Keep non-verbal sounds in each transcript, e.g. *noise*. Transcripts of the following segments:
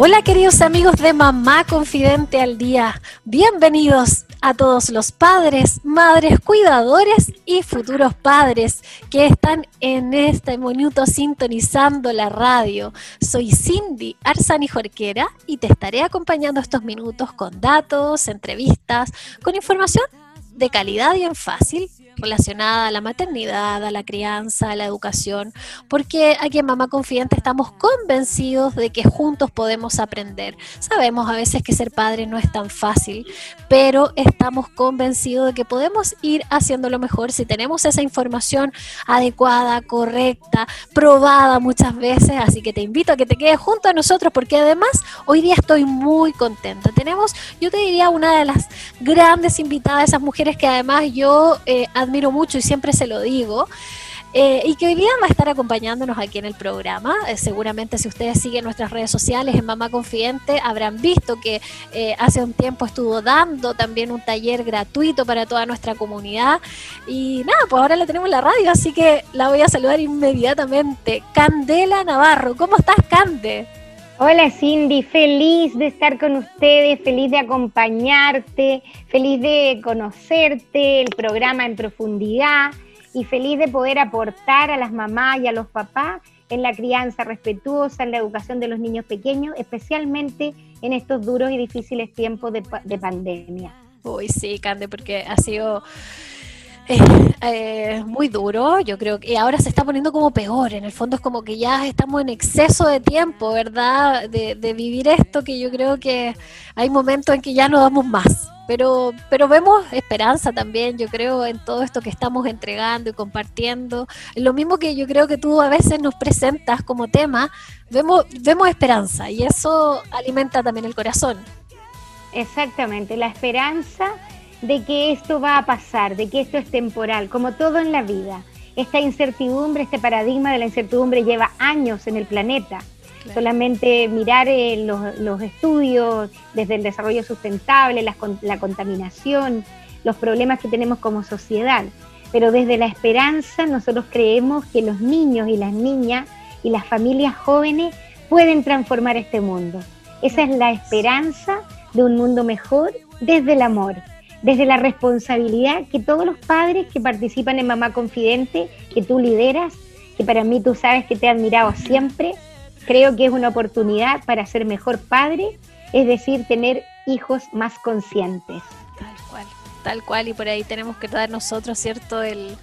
Hola queridos amigos de Mamá Confidente al Día, bienvenidos a todos los padres, madres, cuidadores y futuros padres que están en este minuto sintonizando la radio. Soy Cindy Arzani Jorquera y te estaré acompañando estos minutos con datos, entrevistas, con información de calidad y en fácil relacionada a la maternidad, a la crianza, a la educación, porque aquí en Mamá Confidente estamos convencidos de que juntos podemos aprender. Sabemos a veces que ser padre no es tan fácil, pero estamos convencidos de que podemos ir haciéndolo mejor si tenemos esa información adecuada, correcta, probada muchas veces, así que te invito a que te quedes junto a nosotros porque además hoy día estoy muy contenta. Tenemos, yo te diría, una de las grandes invitadas, esas mujeres que además yo eh, mucho y siempre se lo digo. Eh, y que hoy día va a estar acompañándonos aquí en el programa. Eh, seguramente si ustedes siguen nuestras redes sociales en Mamá Confidente habrán visto que eh, hace un tiempo estuvo dando también un taller gratuito para toda nuestra comunidad. Y nada, pues ahora la tenemos en la radio, así que la voy a saludar inmediatamente. Candela Navarro, ¿cómo estás, Cande? Hola Cindy, feliz de estar con ustedes, feliz de acompañarte, feliz de conocerte, el programa en profundidad y feliz de poder aportar a las mamás y a los papás en la crianza respetuosa, en la educación de los niños pequeños, especialmente en estos duros y difíciles tiempos de, de pandemia. Uy, sí, Cande, porque ha sido *laughs* eh, muy duro, yo creo que ahora se está poniendo como peor, en el fondo es como que ya estamos en exceso de tiempo, ¿verdad? De, vivir esto que yo creo que hay momentos en que ya no damos más, pero, pero vemos esperanza también, yo creo, en todo esto que estamos entregando y compartiendo. Lo mismo que yo creo que tú a veces nos presentas como tema, vemos, vemos esperanza y eso alimenta también el corazón. Exactamente, la esperanza de que esto va a pasar, de que esto es temporal, como todo en la vida. Esta incertidumbre, este paradigma de la incertidumbre lleva años en el planeta. Solamente mirar eh, los, estudios desde el desarrollo sustentable, la, la contaminación, los problemas que tenemos como sociedad. Pero desde la esperanza nosotros creemos que los niños y las niñas y las familias jóvenes pueden transformar este mundo. Esa es la esperanza de un mundo mejor desde el amor desde la responsabilidad que todos los padres que participan en Mamá Confidente, que tú lideras, que para mí tú sabes que te he admirado siempre, creo que es una oportunidad para ser mejor padre, es decir, tener hijos más conscientes. Tal cual, tal cual, y por ahí tenemos que dar nosotros, ¿cierto?, el,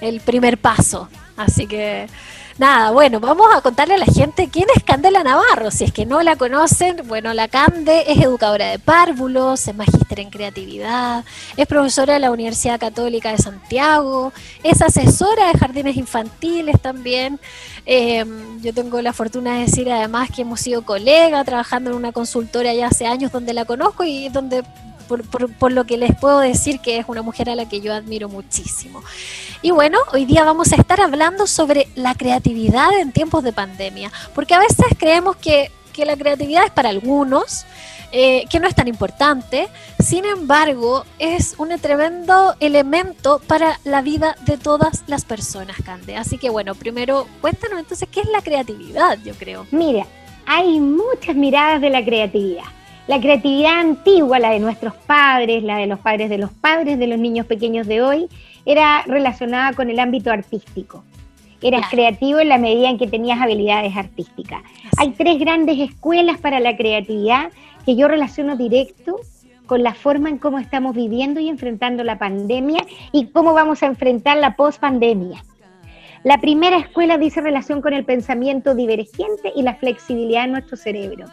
el primer paso. Así que Nada, bueno, vamos a contarle a la gente quién es Candela Navarro. Si es que no la conocen, bueno, la Cande es educadora de párvulos, es magíster en creatividad, es profesora de la Universidad Católica de Santiago, es asesora de jardines infantiles también. Em, yo tengo la fortuna de decir además que hemos sido colegas trabajando en una consultora ya hace años donde la conozco y donde por, lo que les puedo decir que es una mujer a la que yo admiro muchísimo. Y bueno, hoy día vamos a estar hablando sobre la creatividad en tiempos de pandemia, porque a veces creemos que, la creatividad es para algunos, eh, que no es tan importante, sin embargo, es un tremendo elemento para la vida de todas las personas, Cande. Así que bueno, primero cuéntanos entonces qué es la creatividad, yo creo. Mira, hay muchas miradas de la creatividad. La creatividad antigua, la de nuestros padres, la de los padres de los padres de los niños pequeños de hoy, era relacionada con el ámbito artístico. Eras creativo en la medida en que tenías habilidades artísticas. Hay tres grandes escuelas para la creatividad que yo relaciono directo con la forma en cómo estamos viviendo y enfrentando la pandemia y cómo vamos a enfrentar la post-pandemia. La primera escuela dice relación con el pensamiento divergente y la flexibilidad de nuestro cerebro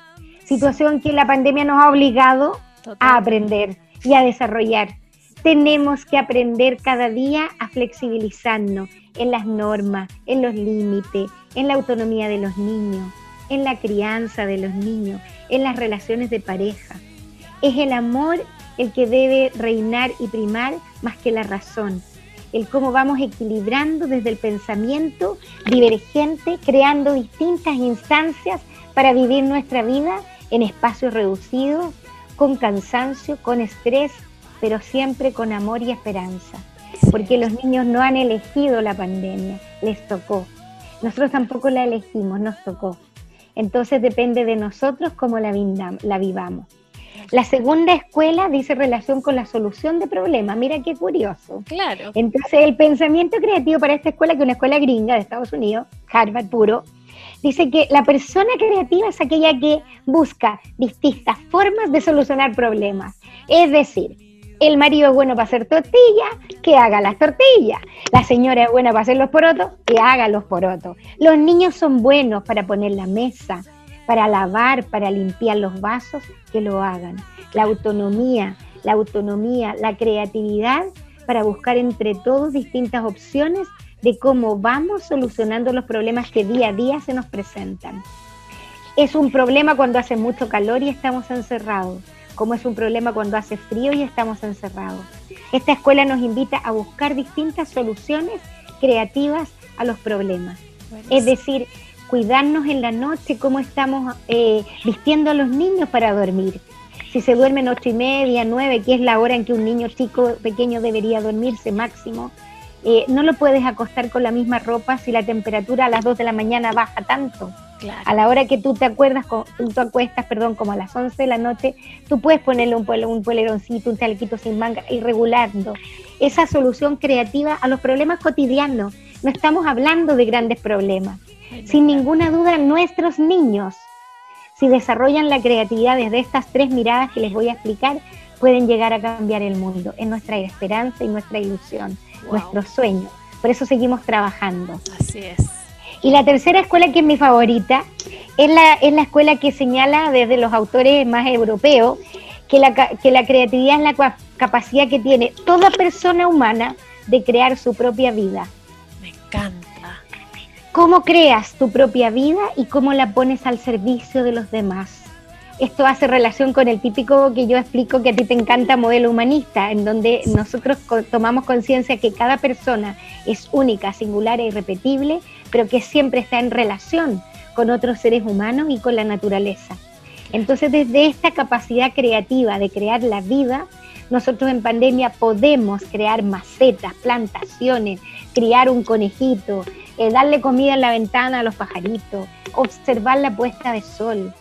situación que la pandemia nos ha obligado a aprender y a desarrollar. Tenemos que aprender cada día a flexibilizarnos en las normas, en los límites, en la autonomía de los niños, en la crianza de los niños, en las relaciones de pareja. Es el amor el que debe reinar y primar más que la razón. El cómo vamos equilibrando desde el pensamiento divergente, creando distintas instancias para vivir nuestra vida en espacios reducidos, con cansancio, con estrés, pero siempre con amor y esperanza. Porque los niños no han elegido la pandemia, les tocó. Nosotros tampoco la elegimos, nos tocó. Entonces depende de nosotros cómo la, la vivamos. La segunda escuela dice relación con la solución de problemas. Mira qué curioso. Claro. Entonces, el pensamiento creativo para esta escuela, que es una escuela gringa de Estados Unidos, Harvard puro, dice que la persona creativa es aquella que busca distintas formas de solucionar problemas. Es decir, el marido es bueno para hacer tortillas, que haga las tortillas. La señora es buena para hacer los porotos, que haga los porotos. Los niños son buenos para poner la mesa, para lavar, para limpiar los vasos, que lo hagan. La autonomía, la autonomía, la creatividad para buscar entre todos distintas opciones de cómo vamos solucionando los problemas que día a día se nos presentan. Es un problema cuando hace mucho calor y estamos encerrados como es un problema cuando hace frío y estamos encerrados. Esta escuela nos invita a buscar distintas soluciones creativas a los problemas. Es decir, cuidarnos en la noche, cómo estamos eh, vistiendo a los niños para dormir. Si se duermen ocho y media, nueve, que es la hora en que un niño chico pequeño debería dormirse máximo, eh, no lo puedes acostar con la misma ropa si la temperatura a las dos de la mañana baja tanto. A la hora que tú te acuerdas, tú te acuestas, perdón, como a las 11 de la noche, tú puedes ponerle un, un poleroncito, un chalequito sin manga y regulando. Esa solución creativa a los problemas cotidianos. No estamos hablando de grandes problemas. Sin ninguna duda, nuestros niños, si desarrollan la creatividad desde estas tres miradas que les voy a explicar, pueden llegar a cambiar el mundo. Es nuestra esperanza y nuestra ilusión, nuestro sueño. Por eso seguimos trabajando. Así es. Y la tercera escuela, que es mi favorita, es la, es la escuela que señala desde los autores más europeos que la, que la creatividad es la capacidad que tiene toda persona humana de crear su propia vida. Me encanta. ¿Cómo creas tu propia vida y cómo la pones al servicio de los demás? Esto hace relación con el típico que yo explico que a ti te encanta modelo humanista, en donde nosotros tomamos conciencia que cada persona es única, singular e irrepetible, pero que siempre está en relación con otros seres humanos y con la naturaleza. Entonces, desde esta capacidad creativa de crear la vida, nosotros en pandemia podemos crear macetas, plantaciones, criar un conejito, eh, darle comida en la ventana a los pajaritos, observar la puesta de sol,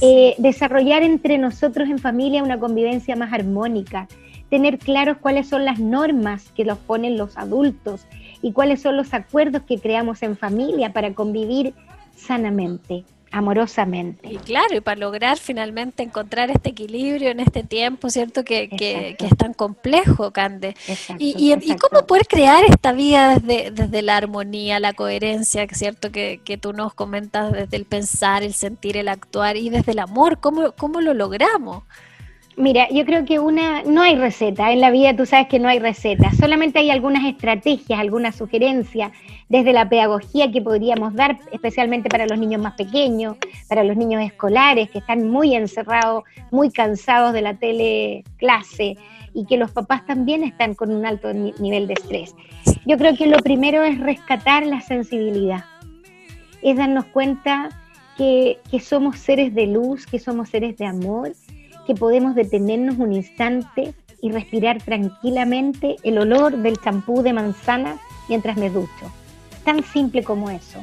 eh, desarrollar entre nosotros en familia una convivencia más armónica, tener claros cuáles son las normas que los ponen los adultos y cuáles son los acuerdos que creamos en familia para convivir sanamente, amorosamente. Y claro, y para lograr finalmente encontrar este equilibrio en este tiempo, ¿cierto? Que, que, es tan complejo, Cande. y, y, cómo poder crear esta vida desde, desde la armonía, la coherencia, ¿cierto? Que, que tú nos comentas desde el pensar, el sentir, el actuar y desde el amor, ¿cómo, cómo lo logramos? Mira, yo creo que una no hay receta. En la vida tú sabes que no hay receta. Solamente hay algunas estrategias, algunas sugerencias desde la pedagogía que podríamos dar, especialmente para los niños más pequeños, para los niños escolares que están muy encerrados, muy cansados de la teleclase y que los papás también están con un alto nivel de estrés. Yo creo que lo primero es rescatar la sensibilidad, es darnos cuenta que, que somos seres de luz, que somos seres de amor que podemos detenernos un instante y respirar tranquilamente el olor del champú de manzana mientras me ducho. Tan simple como eso.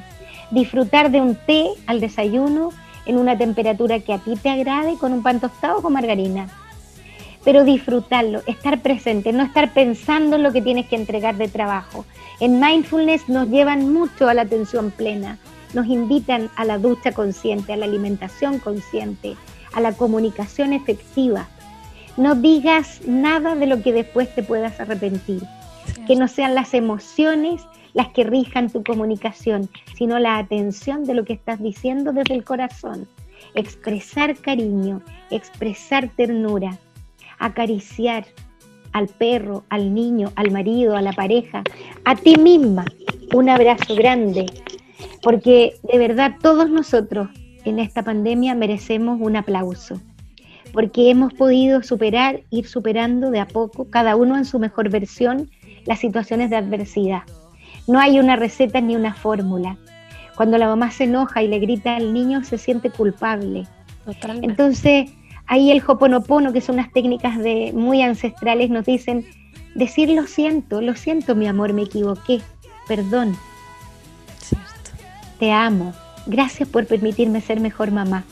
Disfrutar de un té al desayuno en una temperatura que a ti te agrade con un pan tostado o con margarina. Pero disfrutarlo, estar presente, no estar pensando en lo que tienes que entregar de trabajo. En mindfulness nos llevan mucho a la atención plena, nos invitan a la ducha consciente, a la alimentación consciente, a la comunicación efectiva. No digas nada de lo que después te puedas arrepentir. Que no sean las emociones las que rijan tu comunicación, sino la atención de lo que estás diciendo desde el corazón. Expresar cariño, expresar ternura, acariciar al perro, al niño, al marido, a la pareja, a ti misma. Un abrazo grande, porque de verdad todos nosotros en esta pandemia merecemos un aplauso, porque hemos podido superar, ir superando de a poco, cada uno en su mejor versión, las situaciones de adversidad. No hay una receta ni una fórmula. Cuando la mamá se enoja y le grita al niño, se siente culpable. Entonces, ahí el hoponopono, que son unas técnicas de, muy ancestrales, nos dicen, decir lo siento, lo siento mi amor, me equivoqué, perdón. Te amo, gracias por permitirme ser mejor mamá.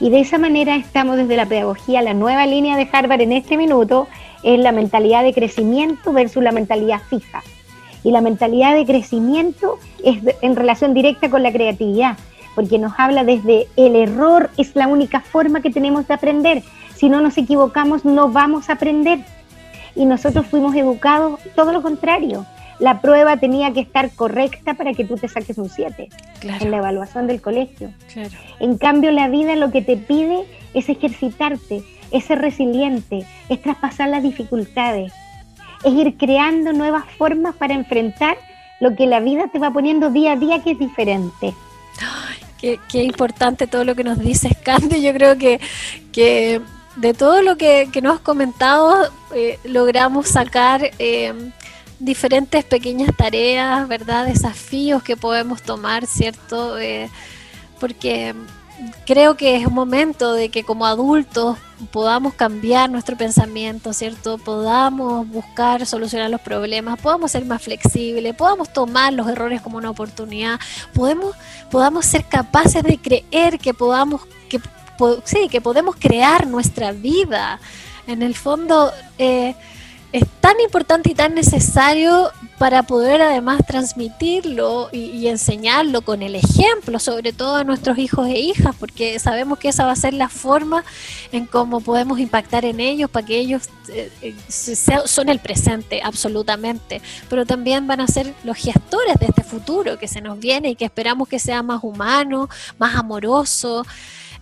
Y de esa manera estamos desde la pedagogía, la nueva línea de Harvard en este minuto es la mentalidad de crecimiento versus la mentalidad fija. Y la mentalidad de crecimiento es en relación directa con la creatividad, porque nos habla desde el error es la única forma que tenemos de aprender. Si no nos equivocamos, no vamos a aprender. Y nosotros fuimos educados todo lo contrario. La prueba tenía que estar correcta para que tú te saques un 7 en la evaluación del colegio. En cambio, la vida lo que te pide es ejercitarte, es ser resiliente, es traspasar las dificultades, es ir creando nuevas formas para enfrentar lo que la vida te va poniendo día a día que es diferente. qué, importante todo lo que nos dices, Candy. Yo creo que, que de todo lo que, nos has comentado eh, logramos sacar eh, diferentes pequeñas tareas, ¿verdad? Desafíos que podemos tomar, ¿cierto? Eh, porque creo que es un momento de que como adultos podamos cambiar nuestro pensamiento, ¿cierto? Podamos buscar solucionar los problemas, podamos ser más flexibles, podamos tomar los errores como una oportunidad, podemos, podamos ser capaces de creer que podamos, que, sí, que podemos crear nuestra vida. En el fondo, eh, es tan importante y tan necesario para poder además transmitirlo y, enseñarlo con el ejemplo, sobre todo a nuestros hijos e hijas, porque sabemos que esa va a ser la forma en cómo podemos impactar en ellos para que ellos eh, eh, son el presente, absolutamente, pero también van a ser los gestores de este futuro que se nos viene y que esperamos que sea más humano, más amoroso.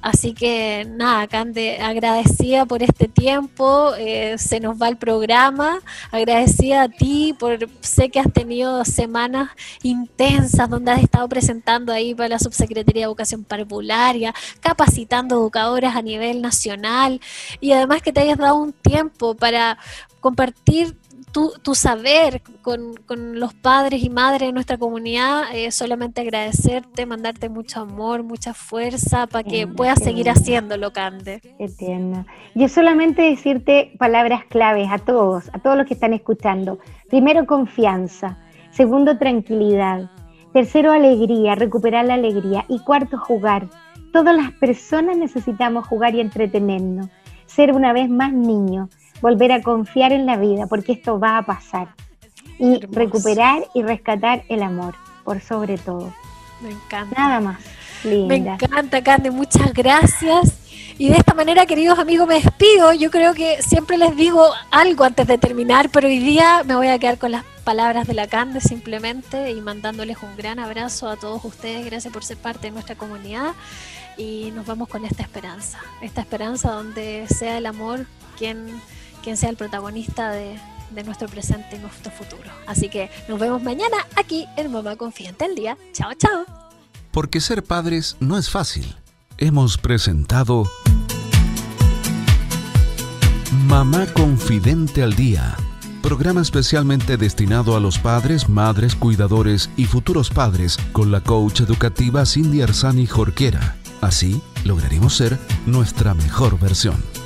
Así que nada, Cande, agradecida por este tiempo, eh, se nos va el programa, agradecida a ti por, sé que has tenido semanas intensas donde has estado presentando ahí para la Subsecretaría de Educación Parvularia, capacitando educadoras a nivel nacional y además que te hayas dado un tiempo para compartir tu, saber con, los padres y madres de nuestra comunidad, eh, solamente agradecerte, mandarte mucho amor, mucha fuerza para que puedas seguir haciéndolo, Cande. Entiendo. Yo solamente decirte palabras claves a todos, a todos los que están escuchando. Primero, confianza. Segundo, tranquilidad. Tercero, alegría, recuperar la alegría. Y cuarto, jugar. Todas las personas necesitamos jugar y entretenernos. Ser una vez más niños volver a confiar en la vida, porque esto va a pasar. Y recuperar y rescatar el amor, por sobre todo. Me encanta. Nada más. Me encanta, Cande, muchas gracias. Y de esta manera, queridos amigos, me despido. Yo creo que siempre les digo algo antes de terminar, pero hoy día me voy a quedar con las palabras de la Cande simplemente y mandándoles un gran abrazo a todos ustedes. Gracias por ser parte de nuestra comunidad y nos vamos con esta esperanza. Esta esperanza donde sea el amor quien quien sea el protagonista de, nuestro presente y nuestro futuro. Así que nos vemos mañana aquí en Mamá Confiante el Día. Chao, chao. Porque ser padres no es fácil. Hemos presentado Mamá Confidente al Día, programa especialmente destinado a los padres, madres, cuidadores y futuros padres con la coach educativa Cindy Arzani Jorquera. Así lograremos ser nuestra mejor versión.